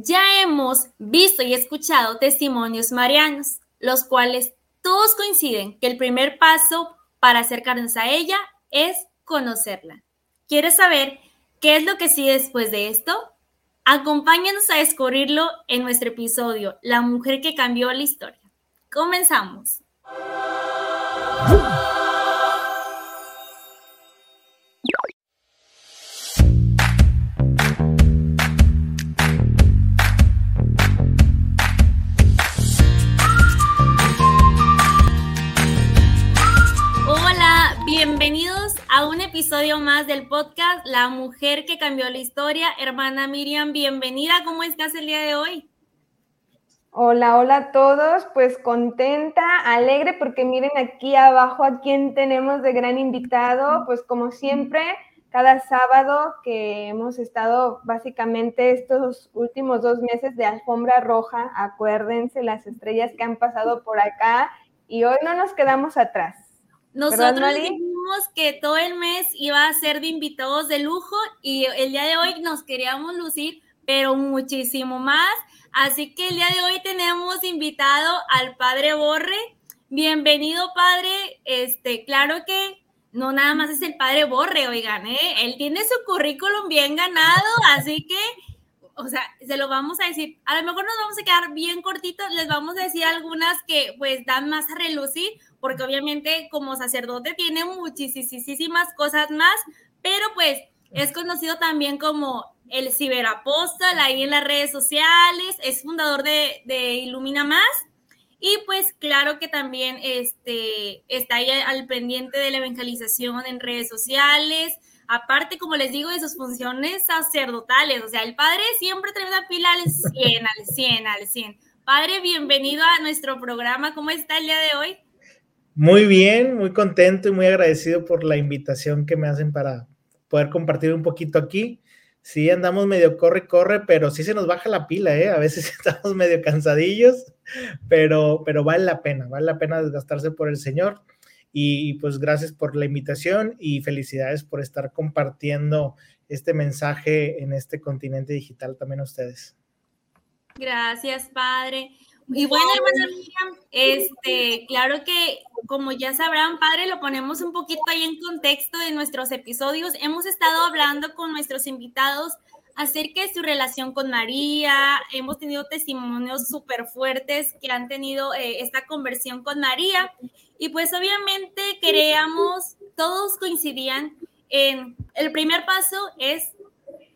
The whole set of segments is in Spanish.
Ya hemos visto y escuchado testimonios marianos, los cuales todos coinciden que el primer paso para acercarnos a ella es conocerla. ¿Quieres saber qué es lo que sigue después de esto? Acompáñanos a descubrirlo en nuestro episodio La mujer que cambió la historia. Comenzamos. episodio más del podcast La mujer que cambió la historia. Hermana Miriam, bienvenida. ¿Cómo estás el día de hoy? Hola, hola a todos. Pues contenta, alegre, porque miren aquí abajo a quién tenemos de gran invitado. Pues como siempre, cada sábado que hemos estado básicamente estos últimos dos meses de alfombra roja, acuérdense las estrellas que han pasado por acá y hoy no nos quedamos atrás. Nosotros dijimos que todo el mes iba a ser de invitados de lujo y el día de hoy nos queríamos lucir, pero muchísimo más. Así que el día de hoy tenemos invitado al padre Borre. Bienvenido, padre. Este, claro que no nada más es el padre Borre, oigan, ¿eh? Él tiene su currículum bien ganado, así que o sea, se lo vamos a decir, a lo mejor nos vamos a quedar bien cortitos, les vamos a decir algunas que pues dan más a relucir, porque obviamente como sacerdote tiene muchísimas cosas más, pero pues es conocido también como el ciberapóstol ahí en las redes sociales, es fundador de, de Ilumina Más y pues claro que también este, está ahí al pendiente de la evangelización en redes sociales, aparte, como les digo, de sus funciones sacerdotales. O sea, el padre siempre trae una pila al 100, al 100, al 100. Padre, bienvenido a nuestro programa. ¿Cómo está el día de hoy? Muy bien, muy contento y muy agradecido por la invitación que me hacen para poder compartir un poquito aquí. Sí, andamos medio corre, corre, pero sí se nos baja la pila, ¿eh? A veces estamos medio cansadillos, pero, pero vale la pena, vale la pena desgastarse por el Señor. Y pues gracias por la invitación y felicidades por estar compartiendo este mensaje en este continente digital también a ustedes. Gracias, padre. Y bueno, hermana Miriam, este, claro que como ya sabrán, padre, lo ponemos un poquito ahí en contexto de nuestros episodios. Hemos estado hablando con nuestros invitados acerca de su relación con María. Hemos tenido testimonios súper fuertes que han tenido eh, esta conversión con María. Y pues obviamente queríamos, todos coincidían en el primer paso es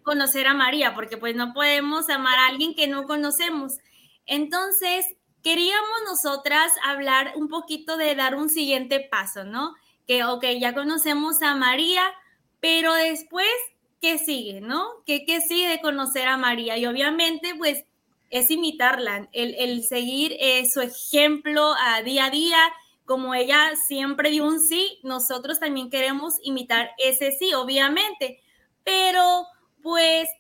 conocer a María, porque pues no podemos amar a alguien que no conocemos. Entonces, queríamos nosotras hablar un poquito de dar un siguiente paso, ¿no? Que, ok, ya conocemos a María, pero después ¿qué sigue, no? ¿Qué, qué sigue de conocer a María? Y obviamente, pues, es imitarla, el, seguir eh, su ejemplo a día a día, como ella siempre dio un sí, nosotros también queremos imitar ese sí, obviamente, pero pues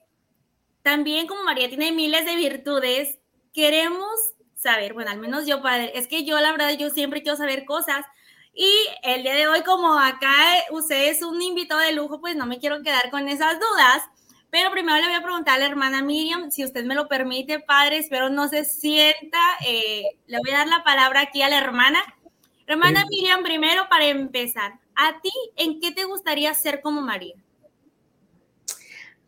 también como María tiene miles de virtudes, queremos saber, bueno, al menos yo, padre, es que yo la verdad, yo siempre quiero saber cosas, y el día de hoy, como acá usted es un invitado de lujo, pues no me quiero quedar con esas dudas. Pero primero le voy a preguntar a la hermana Miriam, si usted me lo permite, padre, espero no se sienta. Eh, le voy a dar la palabra aquí a la hermana. Hermana Miriam, primero para empezar, ¿a ti en qué te gustaría ser como María?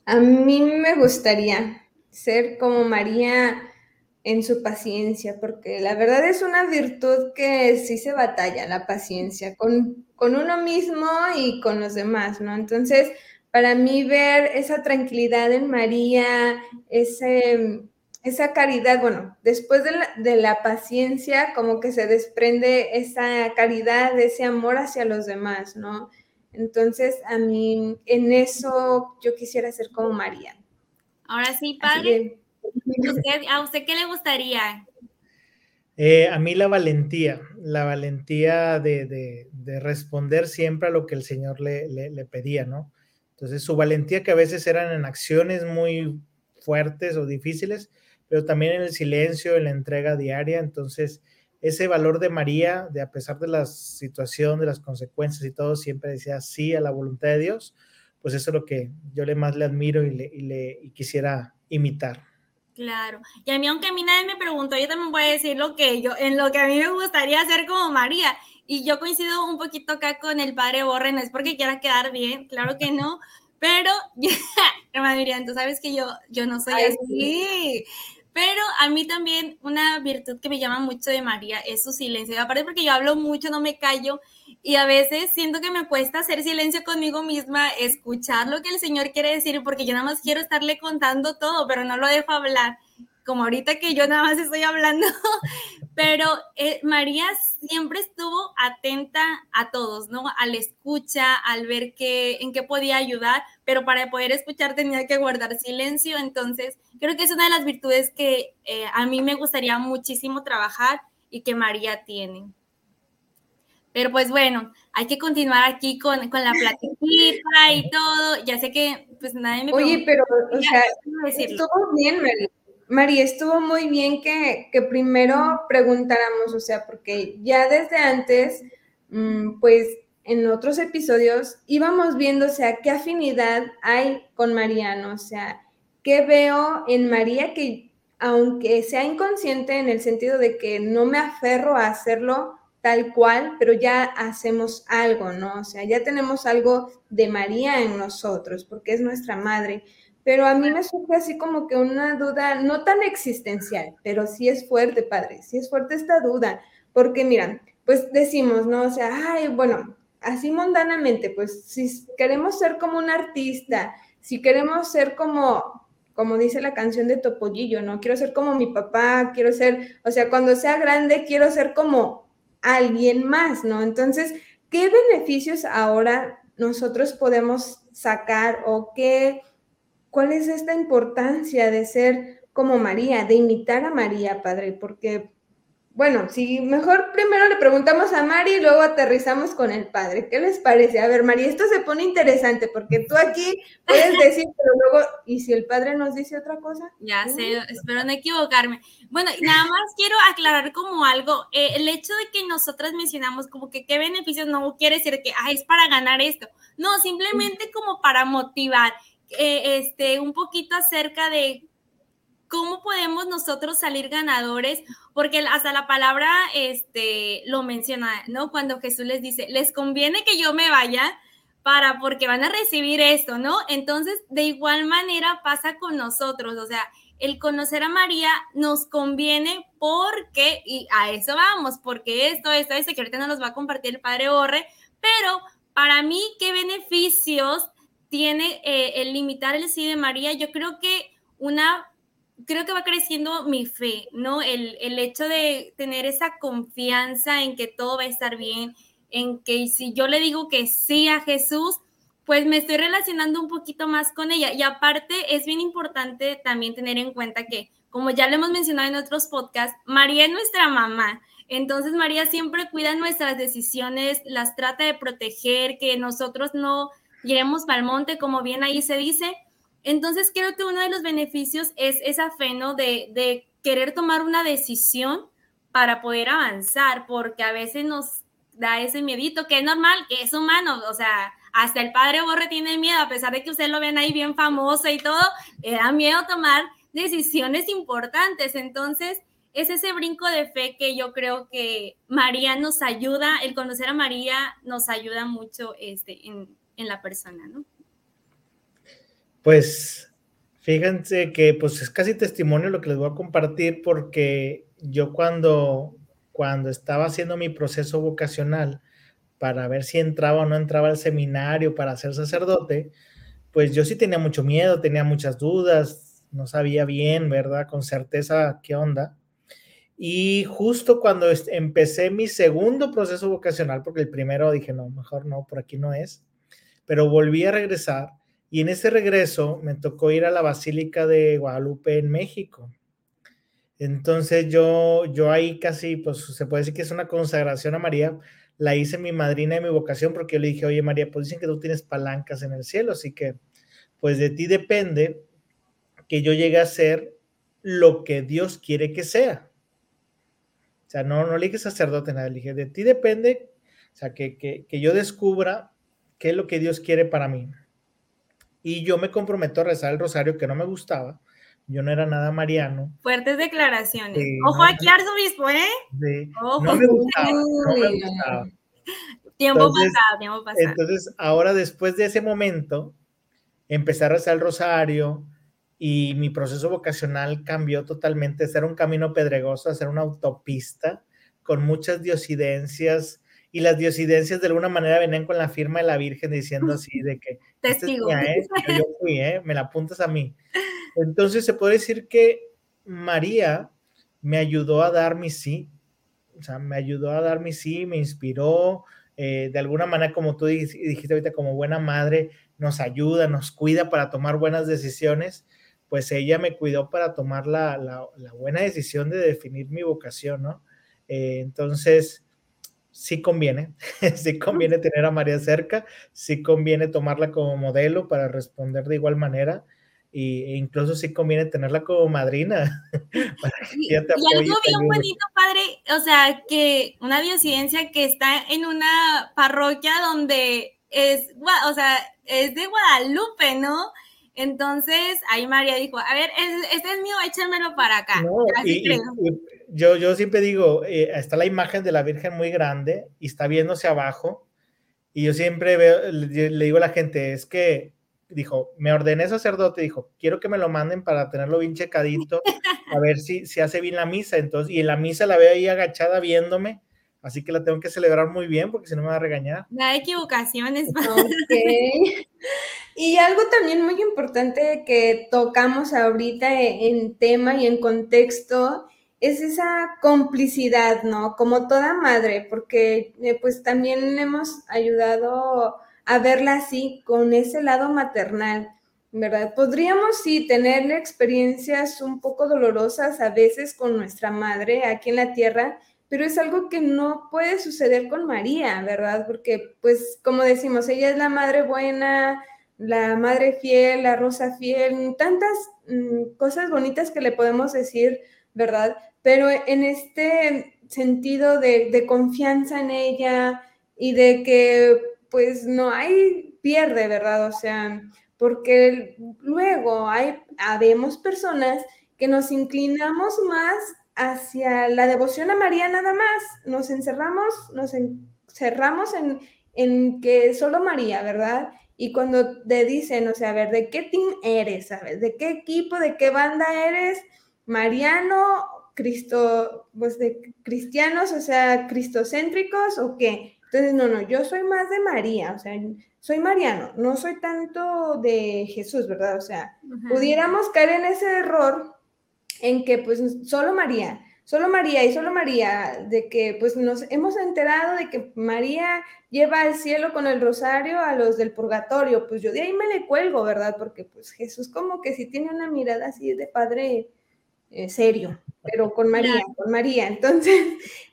A mí me gustaría ser como María en su paciencia, porque la verdad es una virtud que sí se batalla, la paciencia, con, con uno mismo y con los demás, ¿no? Entonces, para mí ver esa tranquilidad en María, ese, esa caridad, bueno, después de la, de la, paciencia, como que se desprende esa caridad, ese amor hacia los demás, ¿no? Entonces, a mí, en eso yo quisiera ser como María. Ahora sí, padre. ¿A usted qué le gustaría? Eh, a mí la valentía, la valentía de, responder siempre a lo que el Señor le, pedía, ¿no? Entonces, su valentía que a veces eran en acciones muy fuertes o difíciles, pero también en el silencio, en la entrega diaria. Entonces, ese valor de María, de a pesar de la situación, de las consecuencias y todo, siempre decía sí a la voluntad de Dios, pues eso es lo que yo le más le admiro y, le, y, le, y quisiera imitar. Claro. Y a mí, aunque a mí nadie me preguntó, yo también voy a decir lo que yo, en lo que a mí me gustaría hacer como María. Y yo coincido un poquito acá con el padre Borre, no es porque quiera quedar bien, claro que no, pero, hermana Miriam, tú sabes que yo, yo no soy así. Pero a mí también una virtud que me llama mucho de María es su silencio. Y aparte porque yo hablo mucho, no me callo. Y a veces siento que me cuesta hacer silencio conmigo misma, escuchar lo que el Señor quiere decir, porque yo nada más quiero estarle contando todo, pero no lo dejo hablar como ahorita que yo nada más estoy hablando, pero eh, María siempre estuvo atenta a todos, ¿no? Al escucha, al ver qué, en qué podía ayudar, pero para poder escuchar tenía que guardar silencio, entonces creo que es una de las virtudes que eh, a mí me gustaría muchísimo trabajar y que María tiene. Pero pues bueno, hay que continuar aquí con, con la platiquita y todo. Ya sé que pues nadie me Oye, pero, o sea, estuvo bien, María María, estuvo muy bien que, primero preguntáramos, o sea, porque ya desde antes, mm, pues en otros episodios íbamos viendo, o sea, qué afinidad hay con Mariano, o sea, qué veo en María que aunque sea inconsciente en el sentido de que no me aferro a hacerlo tal cual, pero ya hacemos algo, ¿no? O sea, ya tenemos algo de María en nosotros, porque es nuestra madre pero a mí me surge así como que una duda, no tan existencial, pero sí es fuerte, padre, sí es fuerte esta duda, porque mira, pues decimos, ¿no? O sea, ay, bueno, así mundanamente, pues si queremos ser como un artista, si queremos ser como, como dice la canción de Topollillo, ¿no? Quiero ser como mi papá, quiero ser, o sea, cuando sea grande, quiero ser como alguien más, ¿no? Entonces, ¿qué beneficios ahora nosotros podemos sacar o qué ¿Cuál es esta importancia de ser como María, de imitar a María, Padre? Porque, bueno, si mejor primero le preguntamos a Mari y luego aterrizamos con el Padre. ¿Qué les parece? A ver, María, esto se pone interesante porque tú aquí puedes decir, pero luego, ¿y si el Padre nos dice otra cosa? Ya sé, espero no equivocarme. Bueno, nada más quiero aclarar como algo, eh, el hecho de que nosotras mencionamos como que qué beneficios no quiere decir que ah, es para ganar esto. No, simplemente como para motivar eh, este, un poquito acerca de cómo podemos nosotros salir ganadores, porque hasta la palabra este, lo menciona, ¿no? Cuando Jesús les dice, les conviene que yo me vaya para, porque van a recibir esto, ¿no? Entonces, de igual manera pasa con nosotros, o sea, el conocer a María nos conviene porque, y a eso vamos, porque esto, esto, esto, que ahorita nos va a compartir el Padre Borre, pero para mí, ¿qué beneficios tiene eh, el limitar el sí de María, yo creo que una, creo que va creciendo mi fe, ¿no? El, el hecho de tener esa confianza en que todo va a estar bien, en que si yo le digo que sí a Jesús, pues me estoy relacionando un poquito más con ella. Y aparte es bien importante también tener en cuenta que, como ya lo hemos mencionado en otros podcasts, María es nuestra mamá. Entonces María siempre cuida nuestras decisiones, las trata de proteger, que nosotros no iremos para el monte, como bien ahí se dice. Entonces creo que uno de los beneficios es esa fe, ¿no? De, querer tomar una decisión para poder avanzar, porque a veces nos da ese miedito, que es normal, que es humano, o sea, hasta el padre Borre tiene miedo, a pesar de que ustedes lo ven ahí bien famoso y todo, le da miedo tomar decisiones importantes. Entonces, es ese brinco de fe que yo creo que María nos ayuda, el conocer a María nos ayuda mucho este, en, en la persona, ¿no? Pues fíjense que pues es casi testimonio lo que les voy a compartir porque yo cuando, cuando estaba haciendo mi proceso vocacional para ver si entraba o no entraba al seminario para ser sacerdote, pues yo sí tenía mucho miedo, tenía muchas dudas, no sabía bien, ¿verdad? Con certeza qué onda. Y justo cuando empecé mi segundo proceso vocacional, porque el primero dije, no, mejor no, por aquí no es, pero volví a regresar y en ese regreso me tocó ir a la Basílica de Guadalupe en México. Entonces yo, yo ahí casi, pues se puede decir que es una consagración a María, la hice mi madrina de mi vocación porque yo le dije, oye María, pues dicen que tú tienes palancas en el cielo, así que pues de ti depende que yo llegue a ser lo que Dios quiere que sea. O sea, no, no le dije sacerdote, nada, le dije, de ti depende, o sea, que, que, que yo descubra qué es lo que Dios quiere para mí. Y yo me comprometo a rezar el rosario que no me gustaba, yo no era nada mariano. Fuertes declaraciones. Ojo aquí, arzobispo, ¿eh? Sí. No me gustaba, no me gustaba. Tiempo pasado, tiempo pasado. Entonces, ahora después de ese momento, empecé a rezar el rosario y mi proceso vocacional cambió totalmente de ser un camino pedregoso a ser una autopista con muchas diosidencias y las diosidencias de alguna manera venían con la firma de la Virgen diciendo así de que este testigo ¿eh? yo fui, ¿eh? me la apuntas a mí. Entonces se puede decir que María me ayudó a dar mi sí, o sea, me ayudó a dar mi sí, me inspiró, eh, de alguna manera, como tú dijiste ahorita, como buena madre, nos ayuda, nos cuida para tomar buenas decisiones, pues ella me cuidó para tomar la, la, buena decisión de definir mi vocación, ¿no? Eh, entonces, sí conviene, sí conviene tener a María cerca, sí conviene tomarla como modelo para responder de igual manera e incluso sí conviene tenerla como madrina. y, algo bien bonito, padre, o sea, que una diosidencia que está en una parroquia donde es, o sea, es de Guadalupe, ¿no? Entonces, ahí María dijo, a ver, este es mío, échamelo para acá. Yo, yo siempre digo, eh, está la imagen de la Virgen muy grande y está viéndose abajo. Y yo siempre veo, le digo a la gente, es que dijo, me ordené sacerdote, dijo, quiero que me lo manden para tenerlo bien checadito, a ver si, se hace bien la misa. Entonces, y en la misa la veo ahí agachada viéndome, así que la tengo que celebrar muy bien porque si no me va a regañar. No hay equivocaciones. Y algo también muy importante que tocamos ahorita en tema y en contexto es esa complicidad, ¿no? Como toda madre, porque eh, pues también hemos ayudado a verla así, con ese lado maternal, ¿verdad? Podríamos sí tener experiencias un poco dolorosas a veces con nuestra madre aquí en la tierra, pero es algo que no puede suceder con María, ¿verdad? Porque, pues, como decimos, ella es la madre buena, la madre fiel, la rosa fiel, tantas mm, cosas bonitas que le podemos decir, ¿verdad? Pero en este sentido de, confianza en ella y de que pues no hay pierde, ¿verdad? O sea, porque luego hay, habemos personas que nos inclinamos más hacia la devoción a María nada más, nos encerramos, nos encerramos en, en que solo María, ¿verdad? Y cuando te dicen, o sea, a ver, ¿de qué team eres? ¿Sabes? ¿De qué equipo, de qué banda eres? Mariano, Cristo, pues de cristianos, o sea, cristocéntricos o qué? Entonces, no, no, yo soy más de María, o sea, soy mariano, no soy tanto de Jesús, ¿verdad? O sea, pudiéramos caer en ese error en que pues solo María, solo María y solo María, de que pues nos hemos enterado de que María lleva al cielo con el rosario a los del purgatorio, pues yo de ahí me le cuelgo, ¿verdad? Porque pues Jesús como que sí tiene una mirada así de padre eh, serio, pero con María, con María. Entonces,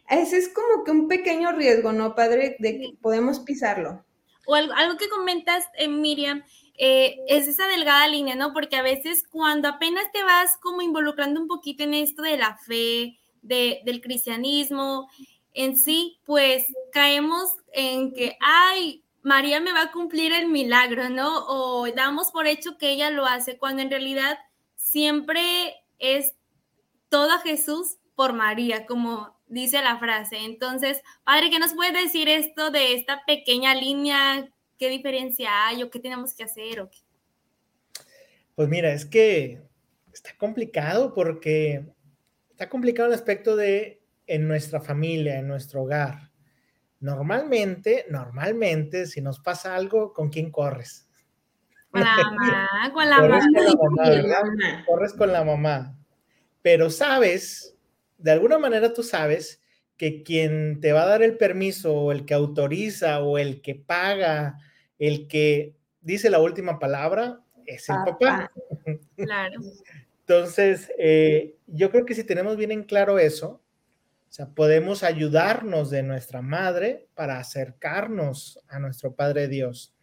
ese es como que un pequeño riesgo, ¿no, padre? De que podemos pisarlo. O algo, que comentas, eh, Miriam, eh, es esa delgada línea, ¿no? Porque a veces cuando apenas te vas como involucrando un poquito en esto de la fe, del cristianismo en sí, pues caemos en que, ay, María me va a cumplir el milagro, ¿no? O damos por hecho que ella lo hace, cuando en realidad siempre es todo a Jesús por María, como dice la frase. Entonces, padre, ¿qué nos puede decir esto de esta pequeña línea? ¿Qué diferencia hay o qué tenemos que hacer? O qué? Pues mira, es que está complicado porque está complicado el aspecto de en nuestra familia, en nuestro hogar. Normalmente, normalmente, si nos pasa algo, ¿con quién corres? Con la mamá, con la mamá. Corres con la mamá. Pero sabes de alguna manera tú sabes que quien te va a dar el permiso o el que autoriza o el que paga, el que dice la última palabra, es el papá. Claro. Entonces, eh, yo creo que si tenemos bien en claro eso, o sea, podemos ayudarnos de nuestra madre para acercarnos a nuestro Padre Dios.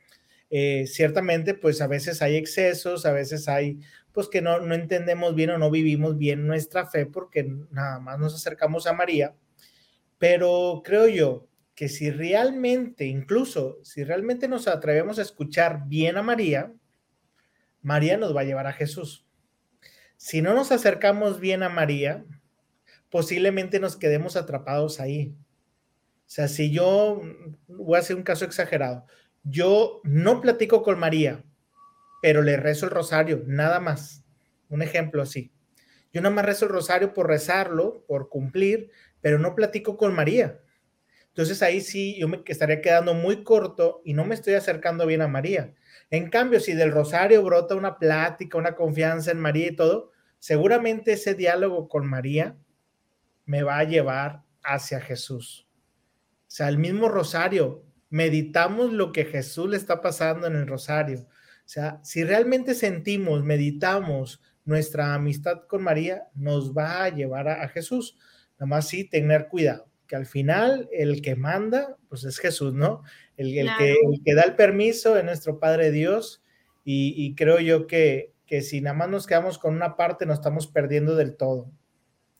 Eh, ciertamente, pues a veces hay excesos, a veces hay pues que no, no entendemos bien o no vivimos bien nuestra fe porque nada más nos acercamos a María. Pero creo yo que si realmente, incluso si realmente nos atrevemos a escuchar bien a María, María nos va a llevar a Jesús. si no nos acercamos bien a María, posiblemente nos quedemos atrapados ahí. O sea, si yo, voy a hacer un caso exagerado, yo no platico con María, pero le rezo el rosario, nada más. Un ejemplo así. Yo nada más rezo el rosario por rezarlo, por cumplir, pero no platico con María. Entonces ahí sí yo me estaría quedando muy corto y no me estoy acercando bien a María. En cambio, si del rosario brota una plática, una confianza en María y todo, seguramente ese diálogo con María me va a llevar hacia Jesús. O sea, el mismo rosario, meditamos lo que Jesús le está pasando en el rosario. O sea, si realmente sentimos, meditamos nuestra amistad con María, nos va a llevar a, Jesús. Nada más sí tener cuidado, que al final el que manda, pues es Jesús, ¿no? El, que, que, da el permiso es nuestro Padre Dios y, creo yo que, que si nada más nos quedamos con una parte, nos estamos perdiendo del todo.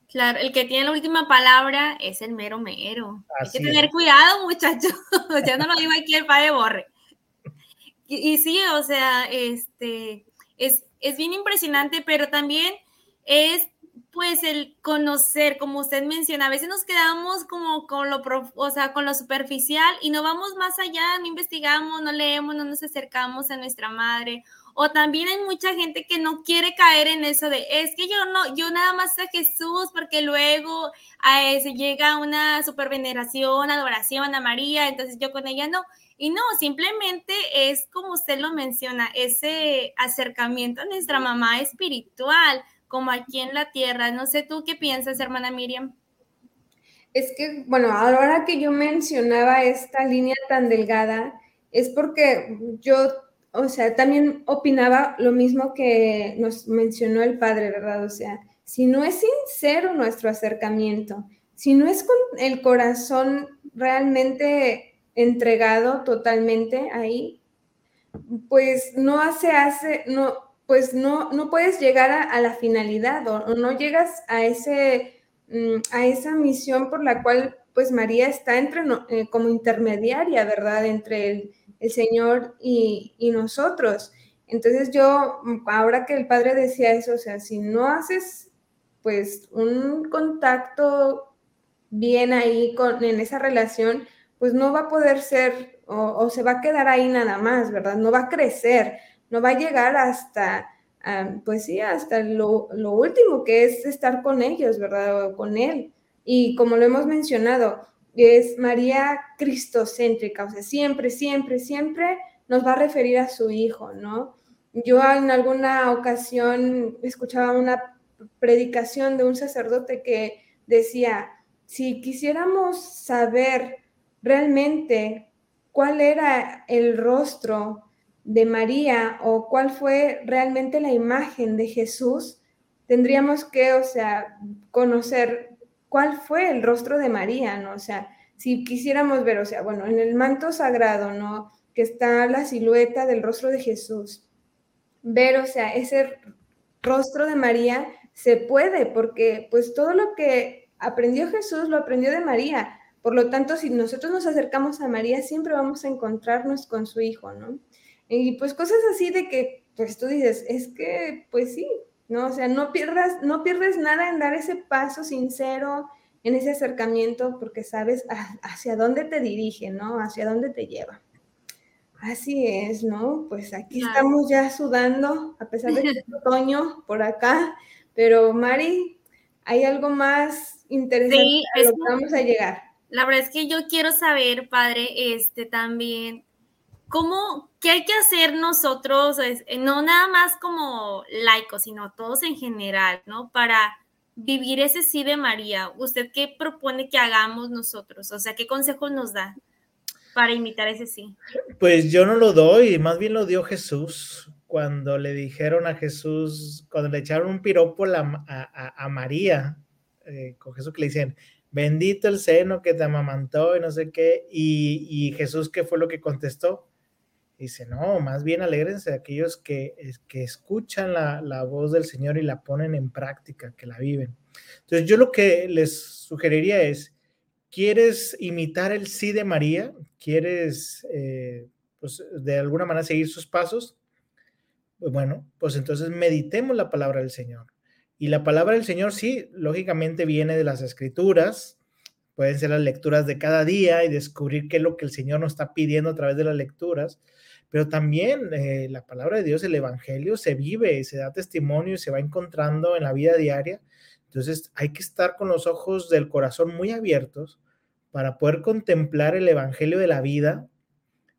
Claro, el que tiene la última palabra es el mero mero. Hay que tener cuidado, muchachos. ya no lo digo aquí el padre Borre. Y, sí, o sea, este, es, es bien impresionante, pero también es pues el conocer, como usted menciona, a veces nos quedamos como con lo, o sea, con lo superficial y no vamos más allá, no investigamos, no leemos, no nos acercamos a nuestra madre o también hay mucha gente que no quiere caer en eso de, es que yo no, yo nada más a Jesús porque luego a se llega una superveneración, adoración a María, entonces yo con ella no. Y no, simplemente es como usted lo menciona, ese acercamiento a nuestra mamá espiritual, como aquí en la tierra. No sé tú qué piensas, hermana Miriam. Es que, bueno, ahora que yo mencionaba esta línea tan delgada, es porque yo o sea, también opinaba lo mismo que nos mencionó el padre, ¿verdad? O sea, si no es sincero nuestro acercamiento, si no es con el corazón realmente entregado totalmente ahí, pues no hace, hace, no, pues no, no puedes llegar a, la finalidad o, no llegas a ese, mm, a esa misión por la cual pues María está entre, eh, como intermediaria, ¿verdad? Entre el, el Señor y, nosotros. Entonces yo, ahora que el Padre decía eso, o sea, si no haces pues un contacto bien ahí con, en esa relación, pues no va a poder ser o, se va a quedar ahí nada más, ¿verdad? No va a crecer, no va a llegar hasta, ah, pues sí, hasta lo, lo, último que es estar con ellos, ¿verdad? O con Él. Y como lo hemos mencionado, es María cristocéntrica, o sea, siempre, siempre, siempre nos va a referir a su hijo, ¿no? Yo en alguna ocasión escuchaba una predicación de un sacerdote que decía, si quisiéramos saber realmente cuál era el rostro de María o cuál fue realmente la imagen de Jesús, tendríamos que, o sea, conocer cuál fue el rostro de María, ¿no? O sea, si quisiéramos ver, o sea, bueno, en el manto sagrado, ¿no? Que está la silueta del rostro de Jesús. Ver, o sea, ese rostro de María se puede, porque pues todo lo que aprendió Jesús lo aprendió de María. Por lo tanto, si nosotros nos acercamos a María, siempre vamos a encontrarnos con su hijo, ¿no? Y pues cosas así de que, pues tú dices, es que, pues sí, ¿no? O sea, no pierdas, no pierdes nada en dar ese paso sincero, en ese acercamiento, porque sabes hacia dónde te dirige, ¿no? Hacia dónde te lleva. Así es, ¿no? Pues aquí estamos ya sudando, a pesar de que es otoño por acá, pero Mari, ¿hay algo más interesante sí, a lo que vamos a llegar? La verdad es que yo quiero saber, padre, este también, ¿cómo, qué hay que hacer nosotros, no nada más como laicos, sino todos en general, ¿no? Para vivir ese sí de María. ¿Usted qué propone que hagamos nosotros? O sea, ¿qué consejos nos da para imitar ese sí? Pues yo no lo doy, más bien lo dio Jesús. Cuando le dijeron a Jesús, cuando le echaron un piropo a, María, eh, con Jesús que le dicen, bendito el seno que te amamantó y no sé qué, y, y Jesús, ¿qué fue lo que contestó? Dice, no, más bien alégrense de aquellos que, que escuchan la, voz del Señor y la ponen en práctica, que la viven. Entonces, yo lo que les sugeriría es, ¿quieres imitar el sí de María? ¿Quieres, eh, pues, de alguna manera seguir sus pasos? Bueno, pues entonces meditemos la palabra del Señor. Y la palabra del Señor sí, lógicamente viene de las escrituras, pueden ser las lecturas de cada día y descubrir qué es lo que el Señor nos está pidiendo a través de las lecturas, pero también eh, la palabra de Dios, el Evangelio, se vive, se da testimonio y se va encontrando en la vida diaria. Entonces hay que estar con los ojos del corazón muy abiertos para poder contemplar el Evangelio de la vida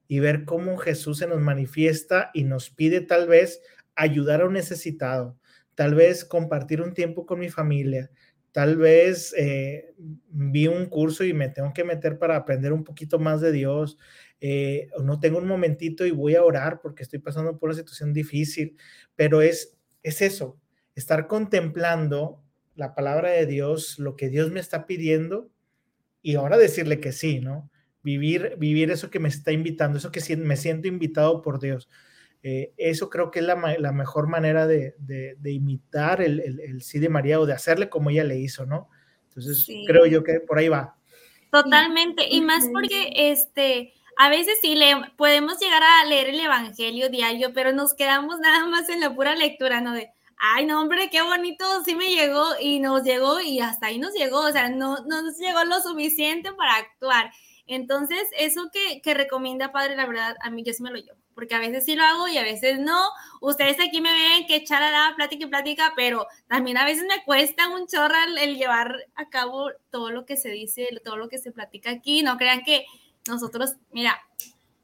y ver cómo Jesús se nos manifiesta y nos pide tal vez ayudar a un necesitado, tal vez compartir un tiempo con mi familia, tal vez eh, vi un curso y me tengo que meter para aprender un poquito más de Dios, eh, no tengo un momentito y voy a orar porque estoy pasando por una situación difícil, pero es, es eso, estar contemplando la palabra de Dios, lo que Dios me está pidiendo y ahora decirle que sí, ¿no? Vivir, vivir eso que me está invitando, eso que me siento invitado por Dios. Eh, eso creo que es la, mejor manera de, imitar el, sí de María o de hacerle como ella le hizo, ¿no? Entonces, creo yo que por ahí va. Totalmente, y más porque este, a veces sí le, podemos llegar a leer el Evangelio diario, pero nos quedamos nada más en la pura lectura, ¿no? De, ay, no, hombre, qué bonito, sí me llegó y nos llegó y hasta ahí nos llegó, o sea, no, no nos llegó lo suficiente para actuar. Entonces, eso que, que recomienda Padre, la verdad, a mí yo sí me lo llevo porque a veces sí lo hago y a veces no. Ustedes aquí me ven que echar a la plática y plática, pero también a veces me cuesta un chorro el, llevar a cabo todo lo que se dice, todo lo que se platica aquí. No crean que nosotros, mira,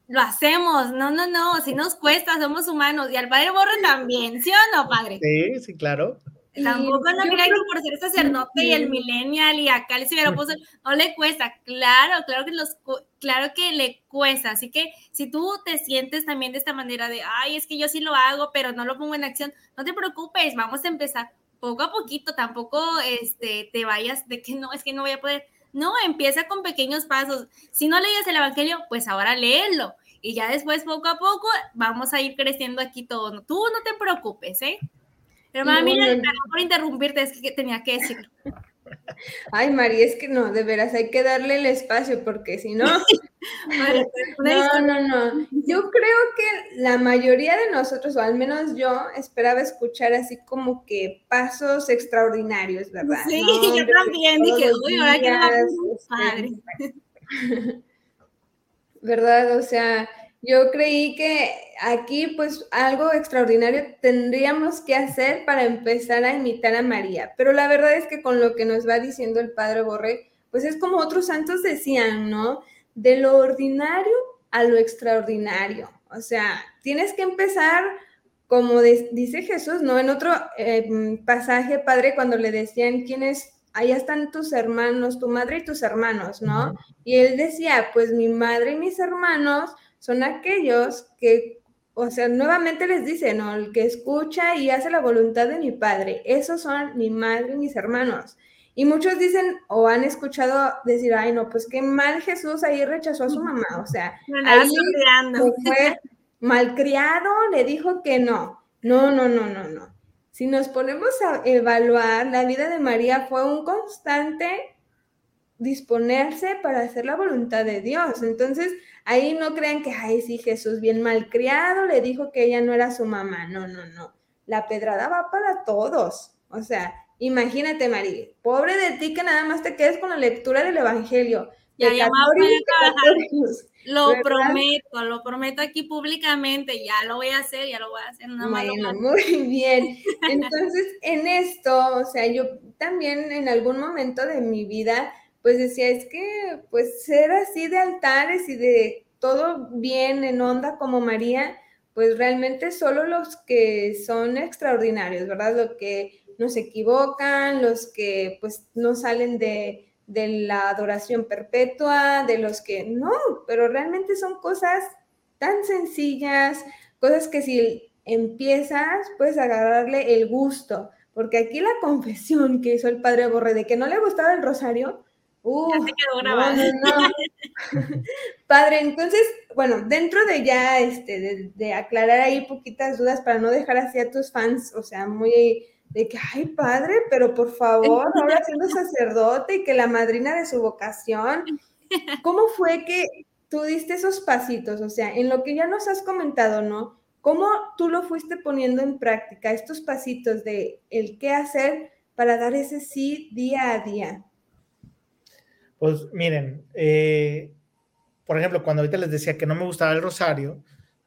lo hacemos. No, no, no, si nos cuesta, somos humanos. Y al padre Borre también, ¿sí o no, padre? Sí, sí, claro. Tampoco no crean que por ser sacerdote y el millennial y acá el ciberoposo no le cuesta. Claro, claro que los claro que le cuesta. Así que si tú te sientes también de esta manera de, ay, es que yo sí lo hago, pero no lo pongo en acción, no te preocupes, vamos a empezar poco a poquito. Tampoco este, te vayas de que no, es que no voy a poder. No, empieza con pequeños pasos. Si no leías el Evangelio, pues ahora léelo. Y ya después, poco a poco, vamos a ir creciendo aquí todo. Tú no te preocupes, ¿eh? Pero mira, por interrumpirte, es que tenía que decirlo. Ay, María, es que no, de veras, hay que darle el espacio porque si no... no, no, no. Yo creo que la mayoría de nosotros, o al menos yo, esperaba escuchar así como que pasos extraordinarios, ¿verdad? Sí, yo también dije, uy, ahora que padre. ¿Verdad? O sea, yo creí que aquí pues algo extraordinario tendríamos que hacer para empezar a imitar a María, pero la verdad es que con lo que nos va diciendo el Padre Borré, pues es como otros santos decían, ¿no? De lo ordinario a lo extraordinario. O sea, tienes que empezar, como dice Jesús, ¿no? En otro em, pasaje, Padre, cuando le decían quiénes allá están tus hermanos, tu madre y tus hermanos, ¿no? Y él decía, pues mi madre y mis hermanos son aquellos que, o sea, nuevamente les dice, ¿no? El que escucha y hace la voluntad de mi padre, esos son mi madre y mis hermanos. Y muchos dicen o han escuchado decir, ay, no, pues qué mal Jesús ahí rechazó a su mamá, o sea, ahí fue malcriado, le dijo que no. No, no, no, no, no. Si nos ponemos a evaluar, la vida de María fue un constante disponerse para hacer la voluntad de Dios. Entonces, ahí no crean que, ay, sí, Jesús bien malcriado le dijo que ella no era su mamá. No, no, no. La pedrada va para todos. O sea, imagínate, María, pobre de ti que nada más te quedes con la lectura del Evangelio. Ya, ya Lo prometo, lo prometo aquí públicamente, ya lo voy a hacer, ya lo voy a hacer. No bueno, muy bien. Entonces, en esto, o sea, yo también en algún momento de mi vida pues decía, es que pues ser así de altares y de todo bien en onda como María, pues realmente solo los que son extraordinarios, ¿verdad? Los que no se equivocan, los que pues no salen de, de la adoración perpetua, de los que no, pero realmente son cosas tan sencillas, cosas que si empiezas, puedes agarrarle el gusto, porque aquí la confesión que hizo el padre Borre de que no le gustaba el rosario, Padre, entonces, bueno, dentro de ya, este, de, aclarar ahí poquitas dudas para no dejar así a tus fans, o sea, muy de que, ay, padre, pero por favor, ahora siendo sacerdote y que la madrina de su vocación, ¿cómo fue que tú diste esos pasitos? O sea, en lo que ya nos has comentado, ¿no? ¿Cómo tú lo fuiste poniendo en práctica, estos pasitos de el qué hacer para dar ese sí día a día? Pues miren, eh, por ejemplo, cuando ahorita les decía que no me gustaba el rosario,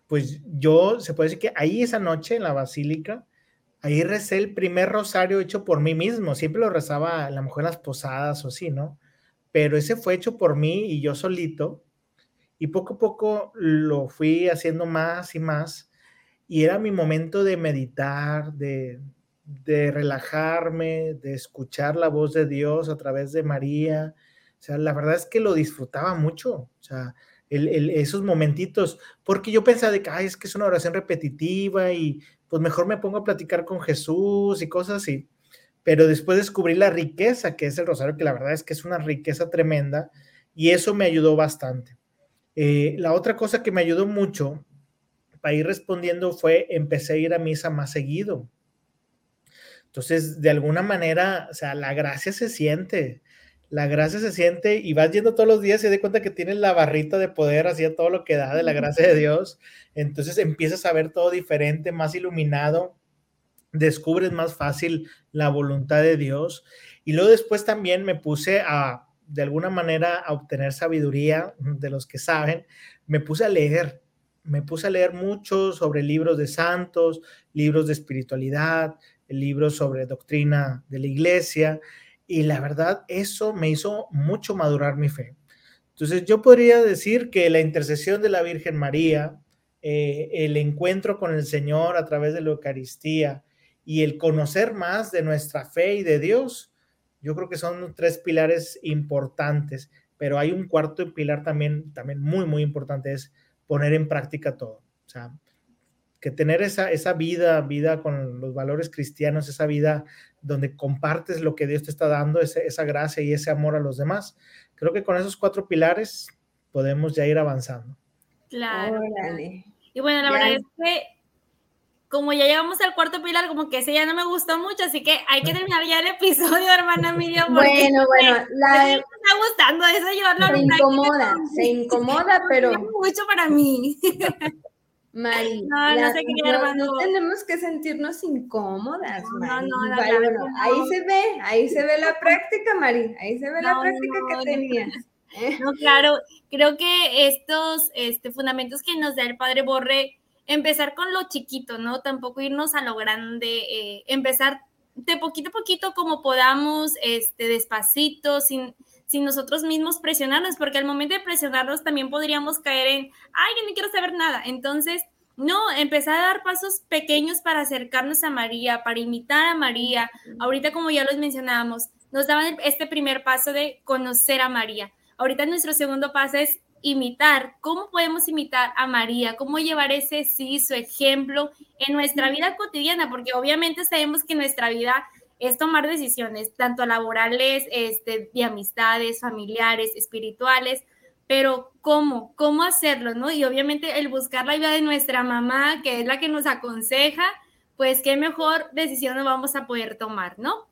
pues yo, se puede decir que ahí esa noche en la basílica, ahí recé el primer rosario hecho por mí mismo. Siempre lo rezaba a lo mejor en las posadas o así, ¿no? Pero ese fue hecho por mí y yo solito. Y poco a poco lo fui haciendo más y más. Y era mi momento de meditar, de, de relajarme, de escuchar la voz de Dios a través de María. O sea, la verdad es que lo disfrutaba mucho. O sea, esos momentitos, porque yo pensaba de que es que es una oración repetitiva y pues mejor me pongo a platicar con Jesús y cosas así. Pero después descubrí la riqueza que es el rosario, que la verdad es que es una riqueza tremenda y eso me ayudó bastante. Eh, la otra cosa que me ayudó mucho para ir respondiendo fue empecé a ir a misa más seguido. Entonces, de alguna manera, o sea, la gracia se siente la gracia se siente y vas yendo todos los días y te cuenta que tienes la barrita de poder, así todo lo que da de la gracia de Dios. Entonces empiezas a ver todo diferente, más iluminado, descubres más fácil la voluntad de Dios. Y luego después también me puse a, de alguna manera, a obtener sabiduría de los que saben. Me puse a leer, me puse a leer mucho sobre libros de santos, libros de espiritualidad, libros sobre doctrina de la iglesia y la verdad eso me hizo mucho madurar mi fe. Entonces yo podría decir que la intercesión de la Virgen María, eh, el encuentro con el Señor a través de la Eucaristía y el conocer más de nuestra fe y de Dios, yo creo que son tres pilares importantes, pero hay un cuarto pilar también, también muy, muy importante, es poner en práctica todo. O sea, que tener esa, esa vida, vida con los valores cristianos, esa vida donde compartes lo que Dios te está dando, esa gracia y ese amor a los demás. Creo que con esos cuatro pilares podemos ya ir avanzando. Claro. Y bueno, la verdad es que como ya llegamos al cuarto pilar, como que ese ya no me gustó mucho, así que hay que terminar ya el episodio, hermana Miriam. Bueno, bueno, la... me está gustando eso, yo Se incomoda, se incomoda, pero... Mucho para mí. Mari, no, tenemos que sentirnos incómodas, Mari. No, no, ahí se ve, ahí se ve la práctica, Mari, ahí se ve la práctica que tenías. ¿eh? No, claro, creo que estos este, fundamentos que nos da el Padre Borre, empezar con lo chiquito, ¿no? Tampoco irnos a lo grande, eh, empezar de poquito a poquito como podamos, este, despacito, sin sin nosotros mismos presionarnos, porque al momento de presionarnos también podríamos caer en, ay, yo no quiero saber nada. Entonces, no, empezar a dar pasos pequeños para acercarnos a María, para imitar a María. Ahorita, como ya los mencionábamos, nos daban este primer paso de conocer a María. Ahorita nuestro segundo paso es imitar. ¿Cómo podemos imitar a María? ¿Cómo llevar ese sí, su ejemplo en nuestra vida cotidiana? Porque obviamente sabemos que nuestra vida es tomar decisiones, tanto laborales, este, de amistades, familiares, espirituales, pero ¿cómo? ¿Cómo hacerlo? ¿no? Y obviamente el buscar la ayuda de nuestra mamá, que es la que nos aconseja, pues qué mejor decisión nos vamos a poder tomar, ¿no?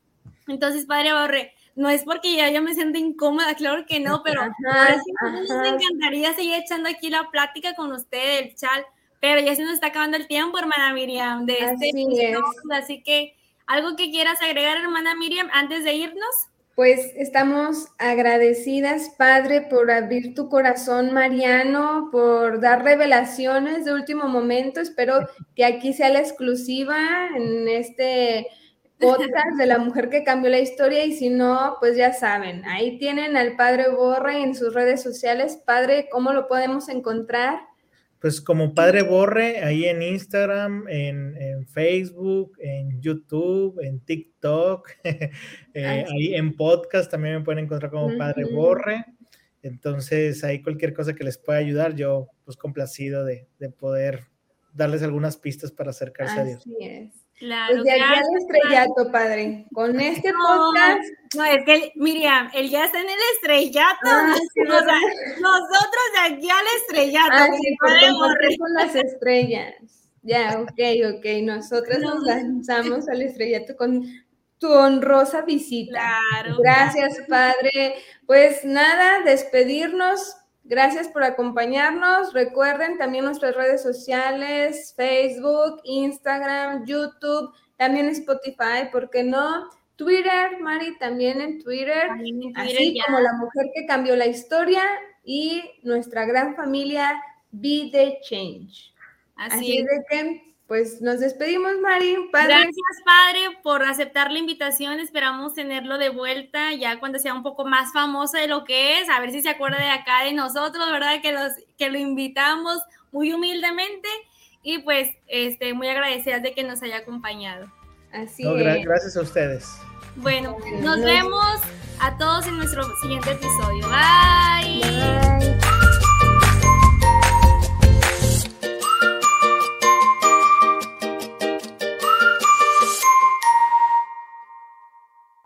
Entonces, Padre Borre, no es porque ya yo me siento incómoda, claro que no, pero nos encantaría seguir echando aquí la plática con usted, el chat, pero ya se nos está acabando el tiempo, hermana Miriam, de este así, así que ¿Algo que quieras agregar, hermana Miriam, antes de irnos? Pues estamos agradecidas, Padre, por abrir tu corazón, Mariano, por dar revelaciones de último momento. Espero que aquí sea la exclusiva en este podcast de la mujer que cambió la historia y si no, pues ya saben, ahí tienen al Padre Borre en sus redes sociales. Padre, ¿cómo lo podemos encontrar? Pues como Padre Borre, ahí en Instagram, en, Facebook, en YouTube, en TikTok, eh, ahí en podcast también me pueden encontrar como Padre Borre. Entonces, ahí cualquier cosa que les pueda ayudar, yo pues complacido de, de poder darles algunas pistas para acercarse a Dios. Así es. Claro, pues de aquí al estrellato, padre. Con este podcast. No, es que Miriam, él ya está en el estrellato. Ah, nosotros de aquí al estrellato. Ah, sí, con las estrellas. Ya, ok, ok. Nosotros nos lanzamos al estrellato con tu honrosa visita. Claro. Gracias, padre. Pues nada, despedirnos Gracias por acompañarnos. Recuerden también nuestras redes sociales, Facebook, Instagram, YouTube, también Spotify, ¿por qué no? Twitter, Mari, también en Twitter, así como la mujer que cambió la historia y nuestra gran familia Be the Change. Así, es. de que pues nos despedimos, Mari. Gracias, padre, por aceptar la invitación. Esperamos tenerlo de vuelta ya cuando sea un poco más famoso de lo que es. A ver si se acuerda de acá de nosotros, ¿verdad? Que, los, que lo invitamos muy humildemente y pues este, muy agradecidas de que nos haya acompañado. Así es. Gracias a ustedes. Bueno, nos vemos a todos en nuestro siguiente episodio. Bye.